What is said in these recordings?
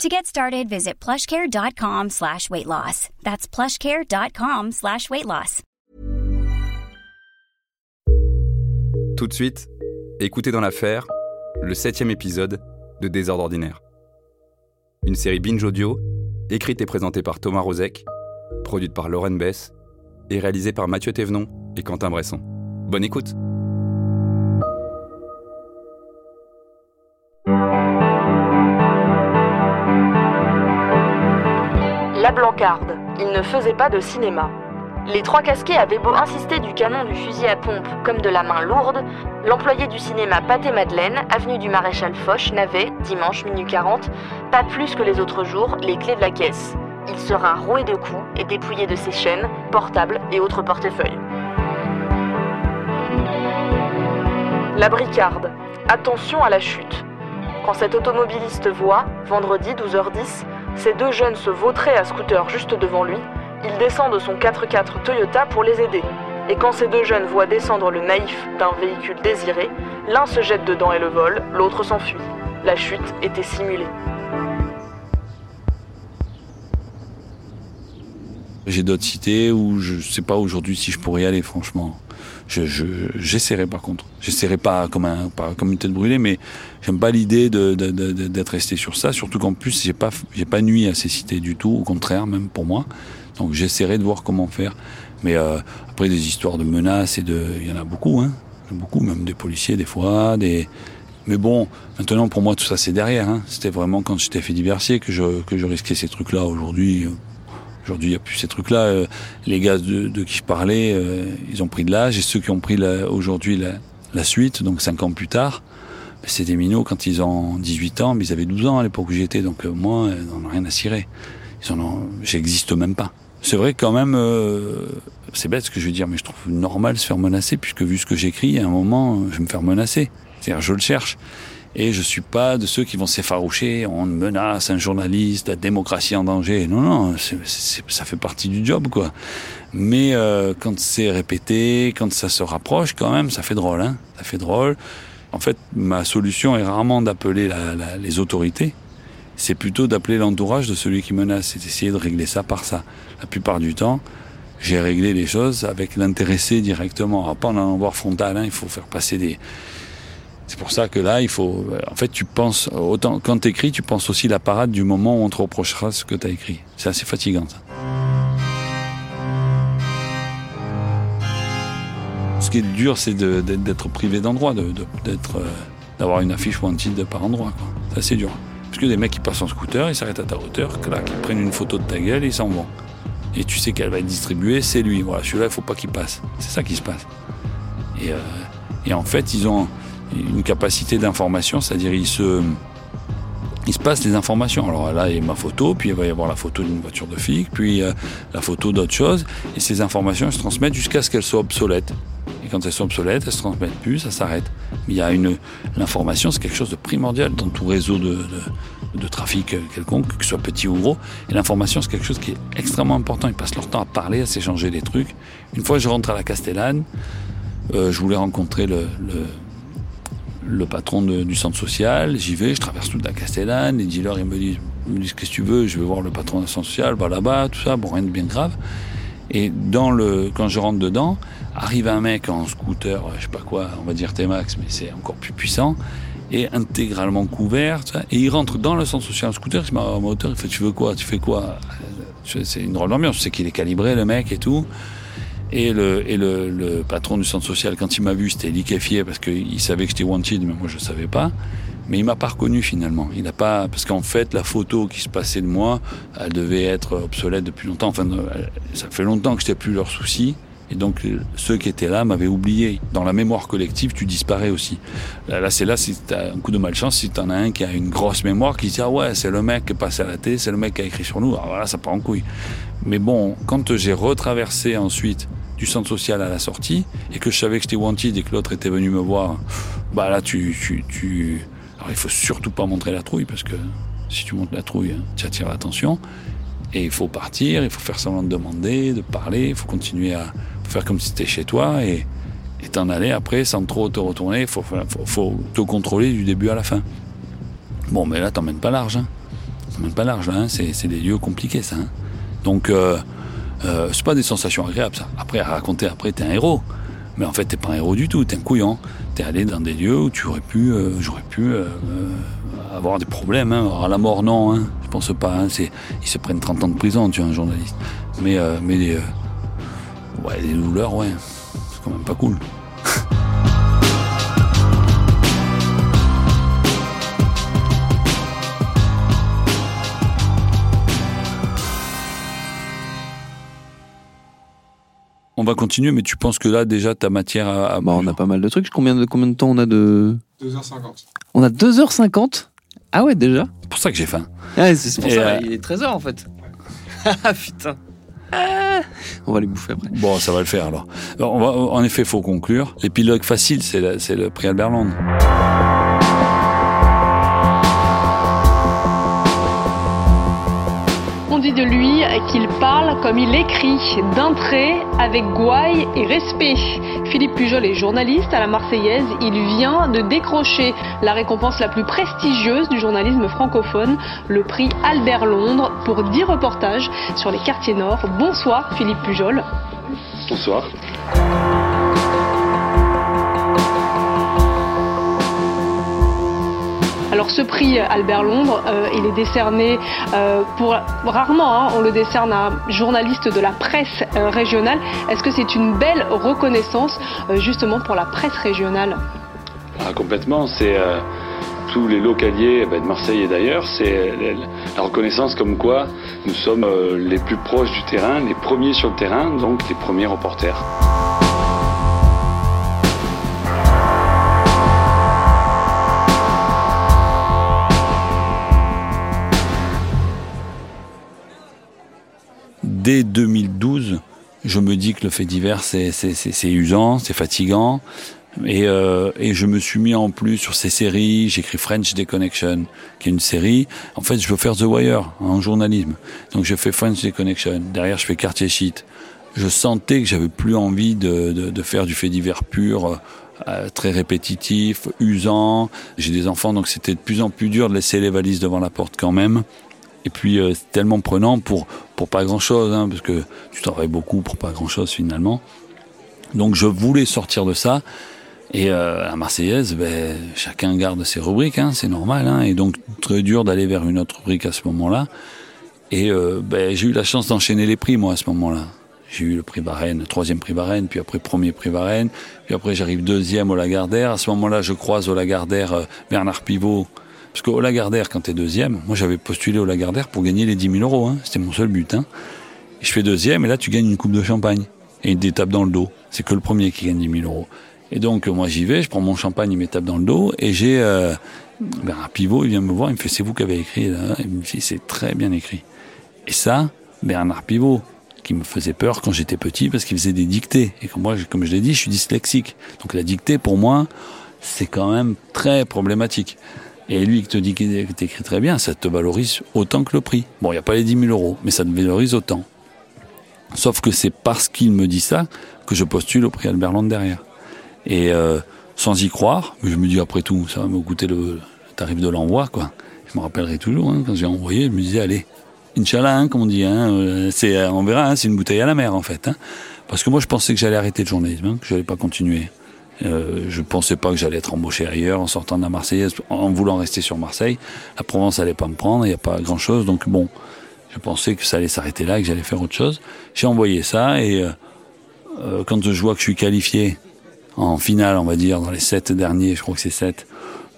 To get started, visit plushcare.com slash weight loss. That's plushcare.com slash weight loss. Tout de suite, écoutez dans l'affaire le septième épisode de Désordre ordinaire. Une série binge audio, écrite et présentée par Thomas Rozek, produite par Lauren Bess et réalisée par Mathieu Thévenon et Quentin Bresson. Bonne écoute La Blancarde. Il ne faisait pas de cinéma. Les trois casquets avaient beau insister du canon du fusil à pompe comme de la main lourde, l'employé du cinéma Pâté Madeleine, avenue du Maréchal Foch, n'avait, dimanche minuit 40, pas plus que les autres jours, les clés de la caisse. Il sera roué de coups et dépouillé de ses chaînes, portables et autres portefeuilles. La bricarde. Attention à la chute. Quand cet automobiliste voit, vendredi 12h10, ces deux jeunes se vautraient à scooter juste devant lui, il descend de son 4x4 Toyota pour les aider. Et quand ces deux jeunes voient descendre le naïf d'un véhicule désiré, l'un se jette dedans et le vole, l'autre s'enfuit. La chute était simulée. J'ai d'autres cités où je sais pas aujourd'hui si je pourrais y aller, franchement. Je, je, j'essaierai par contre. J'essaierai pas comme un, une tête brûlée, mais j'aime pas l'idée d'être resté sur ça. Surtout qu'en plus, j'ai pas, j'ai pas nuit à ces cités du tout. Au contraire, même pour moi. Donc j'essaierai de voir comment faire. Mais euh, après des histoires de menaces et de, il y en a beaucoup, hein. Beaucoup, même des policiers des fois. Mais bon, maintenant pour moi tout ça c'est derrière. Hein. C'était vraiment quand j'étais fait diversier que je que je risquais ces trucs-là. Aujourd'hui, Aujourd'hui, il n'y a plus ces trucs-là. Euh, les gars de, de, qui je parlais, euh, ils ont pris de l'âge. Et ceux qui ont pris aujourd'hui la, la, suite, donc 5 ans plus tard, ben, c'est des minots quand ils ont 18 ans, mais ils avaient 12 ans à l'époque où j'étais. Donc euh, moi, ils n'en ont rien à cirer. Ils en ont, j'existe même pas. C'est vrai quand même, euh, c'est bête ce que je veux dire, mais je trouve normal se faire menacer, puisque vu ce que j'écris, à un moment, je vais me faire menacer. C'est-à-dire, je le cherche. Et je suis pas de ceux qui vont s'effaroucher, on menace un journaliste, la démocratie en danger. Non, non, c est, ça fait partie du job, quoi. Mais euh, quand c'est répété, quand ça se rapproche, quand même, ça fait drôle, hein. Ça fait drôle. En fait, ma solution est rarement d'appeler les autorités. C'est plutôt d'appeler l'entourage de celui qui menace. C'est d'essayer de régler ça par ça. La plupart du temps, j'ai réglé les choses avec l'intéressé directement. Alors, pas en allant voir frontal, hein, il faut faire passer des c'est pour ça que là, il faut. En fait, tu penses autant quand tu écris, tu penses aussi la parade du moment où on te reprochera ce que tu as écrit. C'est assez fatigant. Ça. Ce qui est dur, c'est d'être privé d'endroit, d'être, d'avoir une affiche wanted par endroit. C'est assez dur. Parce que des mecs qui passent en scooter, ils s'arrêtent à ta hauteur, clac, ils prennent une photo de ta gueule et ils s'en vont. Et tu sais qu'elle va être distribuée, c'est lui. Voilà, celui-là, il faut pas qu'il passe. C'est ça qui se passe. Et, euh, et en fait, ils ont une capacité d'information, c'est-à-dire il se, il se passe les informations. Alors là, il y a ma photo, puis il va y avoir la photo d'une voiture de flic, puis euh, la photo d'autre chose, et ces informations elles se transmettent jusqu'à ce qu'elles soient obsolètes. Et quand elles sont obsolètes, elles se transmettent plus, ça s'arrête. Il y a une, l'information, c'est quelque chose de primordial dans tout réseau de, de, trafic quelconque, que ce soit petit ou gros. Et l'information, c'est quelque chose qui est extrêmement important. Ils passent leur temps à parler, à s'échanger des trucs. Une fois, je rentre à la Castellane, euh, je voulais rencontrer le le patron du centre social, j'y vais, je traverse toute la Castellane, les dealers ils me disent, me disent qu'est-ce que tu veux, je vais voir le patron du centre social, bah là-bas, tout ça, bon rien de bien grave. Et dans le, quand je rentre dedans, arrive un mec en scooter, je sais pas quoi, on va dire T-Max, mais c'est encore plus puissant, et intégralement couvert, et il rentre dans le centre social en scooter, il met à ma hauteur, il fait tu veux quoi, tu fais quoi? C'est une drôle d'ambiance, sais qu'il est calibré le mec et tout. Et le, et le, le patron du centre social, quand il m'a vu, c'était liquéfié parce qu'il savait que j'étais wanted, mais moi je ne savais pas. Mais il m'a pas reconnu finalement. Il n'a pas parce qu'en fait la photo qui se passait de moi, elle devait être obsolète depuis longtemps. Enfin, ça fait longtemps que j'étais plus leur souci. Et donc ceux qui étaient là m'avaient oublié. Dans la mémoire collective, tu disparais aussi. Là, c'est là, si tu as un coup de malchance, si tu en as un qui a une grosse mémoire, qui dit Ah ouais, c'est le mec qui est passé à la télé, c'est le mec qui a écrit sur nous, alors voilà, ça part en couille. Mais bon, quand j'ai retraversé ensuite du centre social à la sortie, et que je savais que j'étais wanted et que l'autre était venu me voir, bah là, tu, tu, tu... Alors il faut surtout pas montrer la trouille, parce que si tu montres la trouille, tu attires l'attention. Et il faut partir, il faut faire semblant de demander, de parler, il faut continuer à faire comme si c'était chez toi et t'en aller après sans trop te retourner. Faut, faut, te contrôler du début à la fin. Bon, mais là, t'emmènes pas large. Hein. T'emmènes pas large, hein. c'est des lieux compliqués, ça. Hein. Donc, euh, euh, c'est pas des sensations agréables, ça. Après, à raconter, après, t'es un héros. Mais en fait, t'es pas un héros du tout, t'es un couillon. T'es allé dans des lieux où tu aurais pu, euh, j'aurais pu avoir des problèmes. Hein. à la mort, non, je pense pas. Hein. ils se prennent 30 ans de prison, tu vois, un journaliste. Mais, ouais, les douleurs, ouais, c'est quand même pas cool. On va continuer, mais tu penses que là, déjà, ta matière à. Bah, on a pas mal de trucs. Combien de, combien de temps on a de. 2h50. On a 2h50 Ah ouais, déjà C'est pour ça que j'ai faim. Ah, c'est pour ça, euh, il est 13h en fait. Ah putain. Ah. on va les bouffer après. Bon, ça va le faire alors. on va, en effet, il faut conclure. L'épilogue facile, c'est le prix Albert Londres. dit de lui qu'il parle comme il écrit, d'un trait, avec gouaille et respect. Philippe Pujol est journaliste à la Marseillaise. Il vient de décrocher la récompense la plus prestigieuse du journalisme francophone, le prix Albert Londres, pour 10 reportages sur les quartiers nord. Bonsoir Philippe Pujol. Bonsoir. Alors ce prix Albert Londres, euh, il est décerné euh, pour rarement, hein, on le décerne à un journaliste de la presse euh, régionale. Est-ce que c'est une belle reconnaissance justement pour la presse régionale? Ah, Complètement, c'est tous les localiers ben, de Marseille et d'ailleurs, c'est la reconnaissance comme quoi nous sommes les plus proches du terrain, les premiers sur le terrain, donc les premiers reporters. Dès 2012, je me dis que le fait divers, c'est usant, c'est fatigant. Et, euh, et, je me suis mis en plus sur ces séries. J'écris French Deconnection, qui est une série. En fait, je veux faire The Wire en journalisme. Donc, je fais French Deconnection. Derrière, je fais Quartier Sheet. Je sentais que j'avais plus envie de, faire du fait divers pur, euh, très répétitif, usant. J'ai des enfants, donc c'était de plus en plus dur de laisser les valises devant la porte quand même. Et puis euh, c'est tellement prenant pour pour pas grand chose, hein, parce que tu travailles beaucoup pour pas grand chose finalement. Donc je voulais sortir de ça. Et euh, à Marseillaise, ben, chacun garde ses rubriques, hein, c'est normal. Hein, et donc très dur d'aller vers une autre rubrique à ce moment-là. Et euh, ben, j'ai eu la chance d'enchaîner les prix moi à ce moment-là. J'ai eu le prix Varenne, troisième prix Varenne, puis après premier prix Varenne, puis après j'arrive deuxième au Lagardère. À ce moment-là, je croise au Lagardère euh, Bernard Pivot, parce qu'au Lagardère, quand t'es deuxième, moi j'avais postulé au Lagardère pour gagner les 10 000 euros. Hein. C'était mon seul but. Hein. je fais deuxième et là tu gagnes une coupe de champagne et une étape dans le dos. C'est que le premier qui gagne 10 000 euros. Et donc moi j'y vais, je prends mon champagne, il m'étape dans le dos et j'ai euh, ben, pivot, il vient me voir, il me fait c'est vous qui avez écrit là. Il me dit c'est très bien écrit. Et ça, Bernard Pivot, qui me faisait peur quand j'étais petit parce qu'il faisait des dictées. Et moi, comme je l'ai dit, je suis dyslexique. Donc la dictée pour moi, c'est quand même très problématique. Et lui qui te dit qu'il t'écrit très bien, ça te valorise autant que le prix. Bon, il n'y a pas les 10 000 euros, mais ça te valorise autant. Sauf que c'est parce qu'il me dit ça que je postule au prix Albert Land derrière. Et euh, sans y croire, je me dis après tout, ça va me coûter le, tarif de l'envoi, quoi. Je me rappellerai toujours, hein, quand j'ai envoyé, je me disais, allez, Inch'Allah, hein, comme on dit, hein, euh, c'est, euh, on verra, hein, c'est une bouteille à la mer, en fait. Parce que moi, je pensais que j'allais arrêter le journalisme, que j'allais pas continuer. Euh, je pensais pas que j'allais être embauché ailleurs en sortant de la Marseillaise, en voulant rester sur Marseille. La Provence allait pas me prendre, il n'y a pas grand chose, donc bon, je pensais que ça allait s'arrêter là, que j'allais faire autre chose. J'ai envoyé ça et euh, euh, quand je vois que je suis qualifié en finale, on va dire, dans les sept derniers, je crois que c'est sept,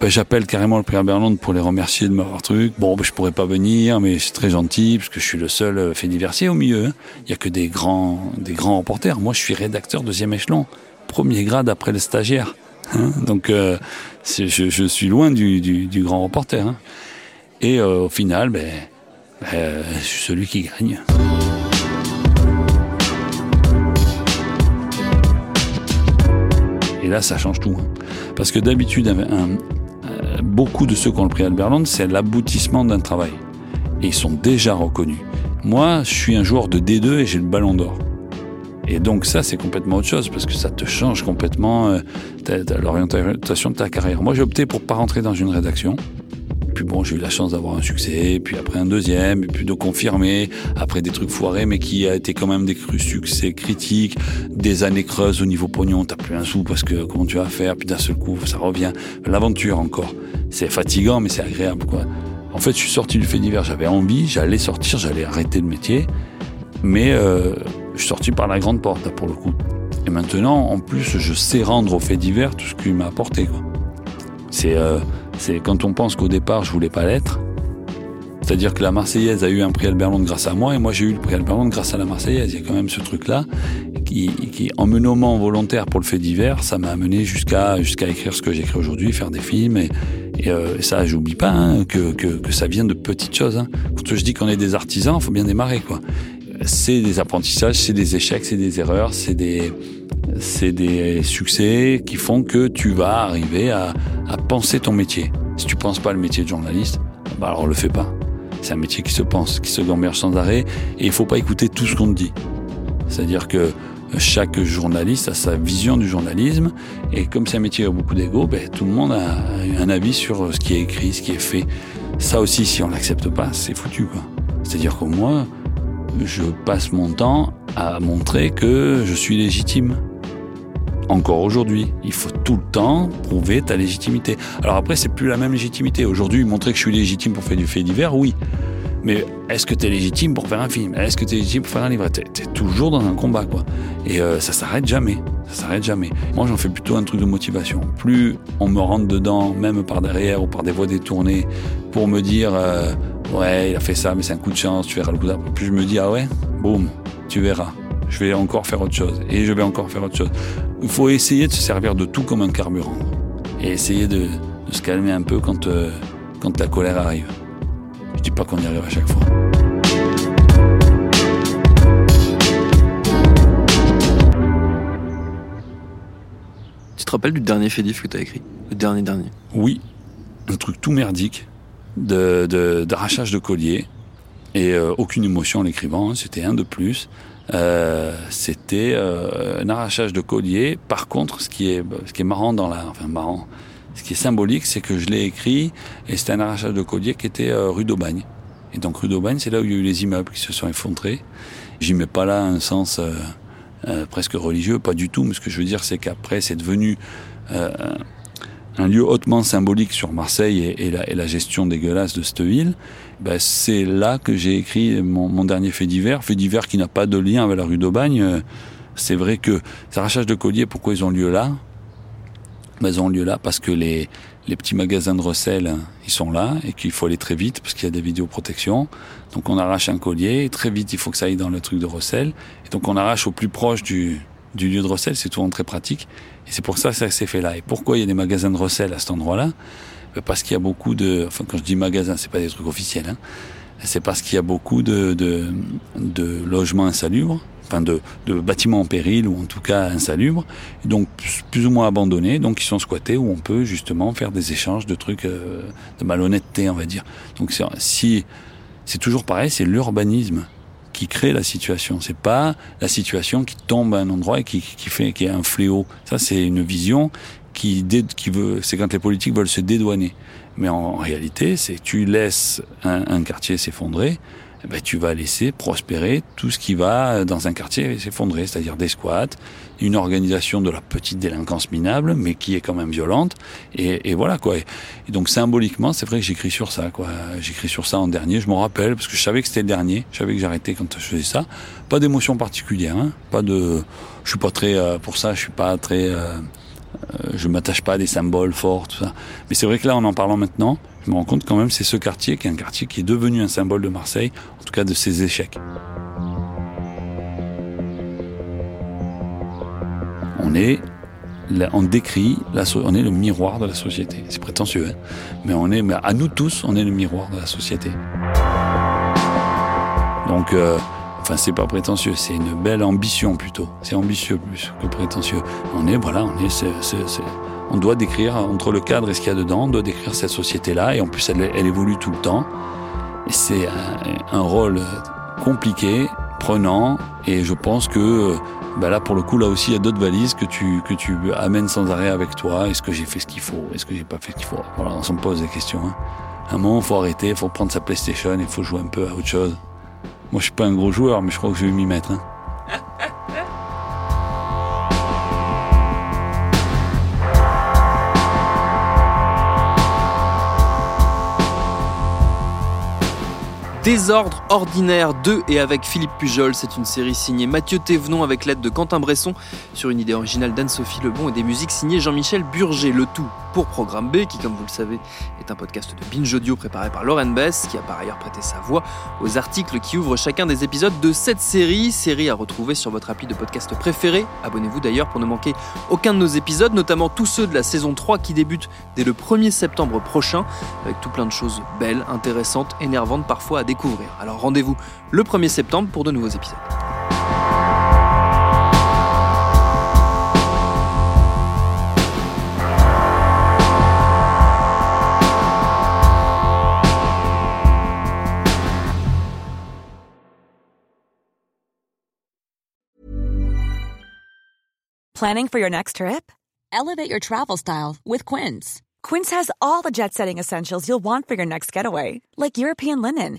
ben, j'appelle carrément le prix Berlande pour les remercier de m'avoir truc. Bon, ben, je pourrais pas venir, mais c'est très gentil parce que je suis le seul euh, fait diversier au milieu. Hein. Il y a que des grands, des grands reporters. Moi, je suis rédacteur deuxième échelon, premier grade après le stagiaire. Hein. Donc, euh, je, suis loin du, grand reporter. Hein. Et euh, au final, ben, ben, je suis celui qui gagne. Et là, ça change tout. Hein. Parce que d'habitude, un, beaucoup de ceux qui ont le prix Albert Land, c'est l'aboutissement d'un travail. Et ils sont déjà reconnus. Moi, je suis un joueur de D2 et j'ai le ballon d'or. Et donc ça, c'est complètement autre chose, parce que ça te change complètement euh, l'orientation de ta carrière. Moi, j'ai opté pour pas rentrer dans une rédaction. Puis bon, j'ai eu la chance d'avoir un succès, puis après un deuxième, et puis de confirmer, après des trucs foirés, mais qui a été quand même des succès critiques, des années creuses au niveau pognon, t'as plus un sou parce que comment tu vas faire, puis d'un seul coup, ça revient. L'aventure encore. C'est fatigant, mais c'est agréable, quoi. En fait, je suis sorti du fait divers, j'avais envie, j'allais sortir, j'allais arrêter le métier, mais euh, je suis sorti par la grande porte, pour le coup. Et maintenant, en plus, je sais rendre au fait divers tout ce qu'il m'a apporté. C'est euh, quand on pense qu'au départ, je voulais pas l'être. C'est-à-dire que la Marseillaise a eu un prix Albert Londres grâce à moi et moi j'ai eu le prix Albert Londres grâce à la Marseillaise. Il y a quand même ce truc-là qui, qui, en me nommant volontaire pour le fait divers, ça m'a amené jusqu'à jusqu'à écrire ce que j'écris aujourd'hui, faire des films et, euh, ça, j'oublie pas hein, que, que, que, ça vient de petites choses. Hein. Quand je dis qu'on est des artisans, faut bien démarrer quoi. C'est des apprentissages, c'est des échecs, c'est des erreurs, c'est des c'est des succès qui font que tu vas arriver à, à penser ton métier. Si tu penses pas le métier de journaliste, bah alors le fais pas. C'est un métier qui se pense, qui se gamberge sans arrêt, et il faut pas écouter tout ce qu'on te dit. C'est-à-dire que chaque journaliste a sa vision du journalisme, et comme c'est un métier avec beaucoup d'ego, ben, tout le monde a un avis sur ce qui est écrit, ce qui est fait. Ça aussi, si on l'accepte pas, c'est foutu, quoi. C'est-à-dire que moi, je passe mon temps à montrer que je suis légitime encore aujourd'hui. Il faut tout le temps prouver ta légitimité. Alors après, c'est plus la même légitimité. Aujourd'hui, montrer que je suis légitime pour faire du fait divers, oui. Mais est-ce que tu es légitime pour faire un film? Est-ce que tu es légitime pour faire un livre? Tu es, toujours dans un combat, quoi. Et euh, ça s'arrête jamais. Ça s'arrête jamais. Moi, j'en fais plutôt un truc de motivation. Plus on me rentre dedans, même par derrière ou par des voies détournées, pour me dire euh, ouais, il a fait ça, mais c'est un coup de chance, tu verras le coup d'après. Plus je me dis ah ouais, boum, tu verras je vais encore faire autre chose, et je vais encore faire autre chose. Il faut essayer de se servir de tout comme un carburant, et essayer de, se calmer un peu quand, euh, quand la colère arrive. Je dis pas qu'on y arrive à chaque fois. Tu te rappelles du dernier fait que tu as écrit? Le dernier dernier Oui, un truc tout merdique d'arrachage de, de collier et euh, aucune émotion en l'écrivant, hein. c'était un de plus. Euh, c'était euh, un arrachage de collier. Par contre, ce qui est, ce qui est marrant dans la, enfin marrant, ce qui est symbolique, c'est que je l'ai écrit et c'était un arrachage de collier qui était euh, rue d'Aubagne. Et donc rue d'Aubagne, c'est là où il y a eu les immeubles qui se sont effondrés. J'y mets pas là un sens presque religieux, pas du tout. Mais ce que je veux dire, c'est qu'après, c'est devenu un lieu hautement symbolique sur Marseille et, la, et la, gestion dégueulasse de cette ville, ben c'est là que j'ai écrit mon, mon, dernier fait divers, fait divers qui n'a pas de lien avec la rue d'Aubagne. C'est vrai que ces arrachages de colliers, pourquoi ils ont lieu là? Ben, Ils ont lieu là parce que les, les petits magasins de recel, ils sont là et qu'il faut aller très vite parce qu'il y a des vidéoprotections. Donc on arrache un collier, très vite il faut que ça aille dans le truc de recel. Et donc on arrache au plus proche du, du lieu de recel, c'est souvent très pratique. Et c'est pour ça que ça s'est fait là. Et pourquoi il y a des magasins de recel à cet endroit-là? Ben, Parce qu'il y a beaucoup de... Enfin, quand je dis magasins, c'est pas des trucs officiels. Hein. C'est parce qu'il y a beaucoup de, de, de logements insalubres, enfin de, bâtiments en péril ou en tout cas insalubres, donc plus ou moins abandonnés, donc qui sont squattés où on peut justement faire des échanges de trucs euh, de malhonnêteté, on va dire. Donc si c'est toujours pareil, c'est l'urbanisme qui crée la situation. C'est pas la situation qui tombe à un endroit et qui, qui fait qui est un fléau. Ça, c'est une vision qui, veut. C'est quand les politiques veulent se dédouaner. Mais en, réalité, c'est tu laisses un quartier s'effondrer eh ben, tu vas laisser prospérer tout ce qui va dans un quartier s'effondrer, c'est-à-dire des squats, une organisation de la petite délinquance minable, mais qui est quand même violente, et, et voilà quoi. Et, donc symboliquement, c'est vrai que j'écris sur ça, quoi. J'écris sur ça en dernier, je m'en rappelle parce que je savais que c'était le dernier, je savais que j'arrêtais quand je faisais ça. Pas d'émotion particulière, hein, pas de, je suis pas très euh, pour ça, je suis pas très euh, je m'attache pas à des symboles forts, tout ça. Mais c'est vrai que là, en en parlant maintenant, je me rends compte quand même c'est ce quartier qui est un quartier qui est devenu un symbole de Marseille, en tout cas de ses échecs. On est on décrit, on est le miroir de la société. C'est prétentieux, hein mais on est, mais à nous tous, on est le miroir de la société. Donc, euh, enfin, c'est pas prétentieux, c'est une belle ambition plutôt. C'est ambitieux plus que prétentieux. On est, voilà, on est, on doit décrire entre le cadre et ce qu'il y a dedans, on doit décrire cette société-là, et en plus, elle, évolue tout le temps. C'est un, rôle compliqué, prenant, et je pense que bah là pour le coup là aussi il y a d'autres valises que tu que tu amènes sans arrêt avec toi. Est-ce que j'ai fait ce qu'il faut? Est-ce que j'ai pas fait ce qu'il faut? Voilà, on se pose des questions. Hein. À un moment, il faut arrêter, il faut prendre sa PlayStation, il faut jouer un peu à autre chose. Moi, je suis pas un gros joueur, mais je crois que je vais m'y mettre. Hein. Désordre ordinaire 2 et avec Philippe Pujol, c'est une série signée Mathieu Thévenon avec l'aide de Quentin Bresson sur une idée originale d'Anne-Sophie Lebon et des musiques signées Jean-Michel Burger. Le tout pour Programme B, qui comme vous le savez est un podcast de Binge Audio préparé par Lauren Bess, qui a par ailleurs prêté sa voix aux articles qui ouvrent chacun des épisodes de cette série, série à retrouver sur votre appli de podcast préféré. Abonnez-vous d'ailleurs pour ne manquer aucun de nos épisodes, notamment tous ceux de la saison 3 qui débutent dès le 1er septembre prochain, avec tout plein de choses belles, intéressantes, énervantes parfois à découvrir alors rendez-vous le 1er septembre pour de nouveaux épisodes. Planning for your next trip? Elevate your travel style with Quince. Quince has all the jet setting essentials you'll want for your next getaway, like European linen